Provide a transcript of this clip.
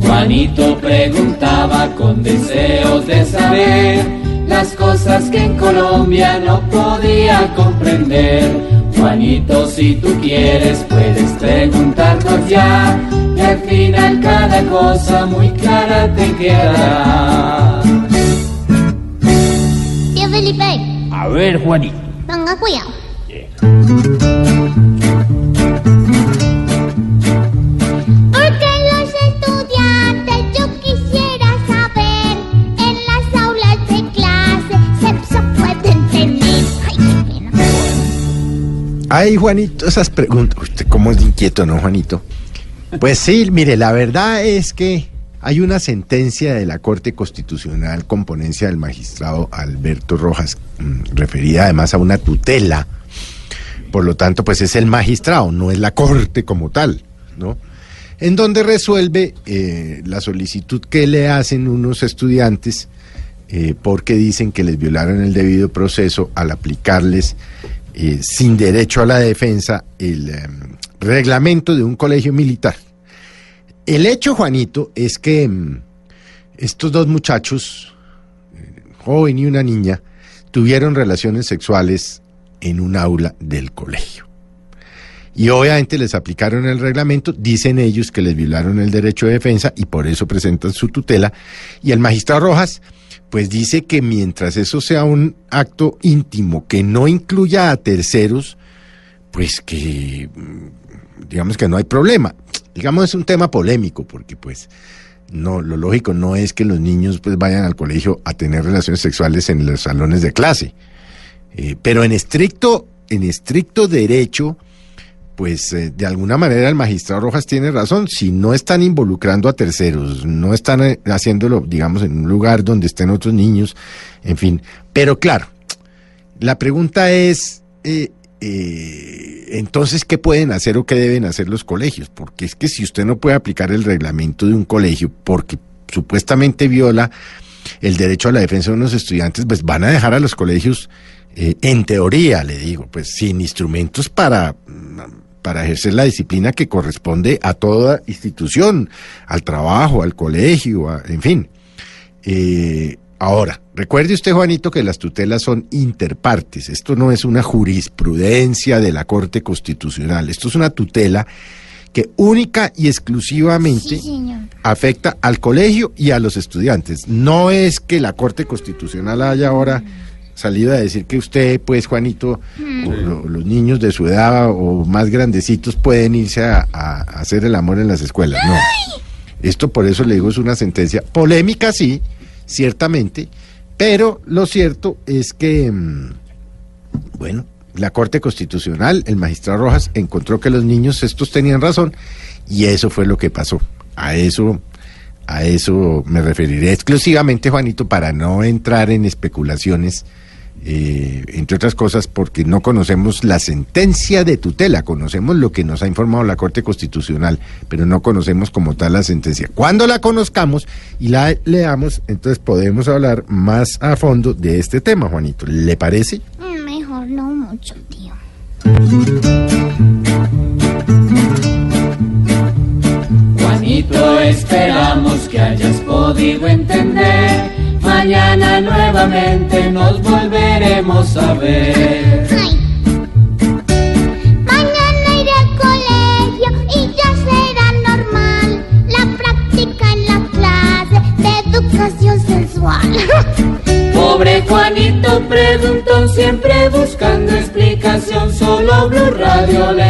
Juanito preguntaba con deseos de saber las cosas que en Colombia no podía comprender. Juanito, si tú quieres, puedes preguntarnos ya, y al final cada cosa muy clara te quedará. Tío Felipe, A ver, Juanito. ponga cuidado. Ay, Juanito, esas preguntas. Usted cómo es inquieto, ¿no, Juanito? Pues sí, mire, la verdad es que hay una sentencia de la Corte Constitucional con ponencia del magistrado Alberto Rojas, mm, referida además a una tutela. Por lo tanto, pues es el magistrado, no es la Corte como tal, ¿no? En donde resuelve eh, la solicitud que le hacen unos estudiantes eh, porque dicen que les violaron el debido proceso al aplicarles eh, sin derecho a la defensa el em, reglamento de un colegio militar. El hecho, Juanito, es que em, estos dos muchachos, eh, joven y una niña, tuvieron relaciones sexuales en un aula del colegio. Y obviamente les aplicaron el reglamento, dicen ellos que les violaron el derecho de defensa y por eso presentan su tutela. Y el magistrado Rojas, pues dice que mientras eso sea un acto íntimo que no incluya a terceros, pues que mm, digamos que no hay problema. Digamos es un tema polémico porque pues no lo lógico no es que los niños pues vayan al colegio a tener relaciones sexuales en los salones de clase. Eh, pero en estricto en estricto derecho pues eh, de alguna manera el magistrado Rojas tiene razón, si no están involucrando a terceros, no están eh, haciéndolo, digamos, en un lugar donde estén otros niños, en fin. Pero claro, la pregunta es, eh, eh, entonces, ¿qué pueden hacer o qué deben hacer los colegios? Porque es que si usted no puede aplicar el reglamento de un colegio porque supuestamente viola el derecho a la defensa de unos estudiantes, pues van a dejar a los colegios, eh, en teoría, le digo, pues sin instrumentos para, para ejercer la disciplina que corresponde a toda institución, al trabajo, al colegio, a- en fin. Eh, ahora, recuerde usted, Juanito, que las tutelas son interpartes. Esto no es una jurisprudencia de la Corte Constitucional. Esto es una tutela que única y exclusivamente Sí, afecta al colegio y a los estudiantes. No es que la Corte Constitucional haya ahora salido a decir que usted, pues, Juanito, o lo- los niños de su edad o más grandecitos pueden irse a, a- a hacer el amor en las escuelas. No. Esto por eso le digo es una sentencia polémica, sí, ciertamente, pero lo cierto es que, mm, bueno, la Corte Constitucional, el magistrado Rojas, encontró que los niños estos tenían razón y eso fue lo que pasó. A eso, a eso me referiré exclusivamente, Juanito, para no entrar en especulaciones, eh, entre otras cosas, porque no conocemos la sentencia de tutela, conocemos lo que nos ha informado la Corte Constitucional, pero no conocemos como tal la sentencia. Cuando la conozcamos y la leamos, entonces podemos hablar más a fondo de este tema, Juanito. ¿Le parece? Mejor no mucho, tío. Que hayas podido entender. Mañana nuevamente nos volveremos a ver. Ay. Mañana iré al colegio y ya será normal la práctica en la clase de educación sexual. Pobre Juanito preguntó siempre buscando explicación, solo Blue Radio le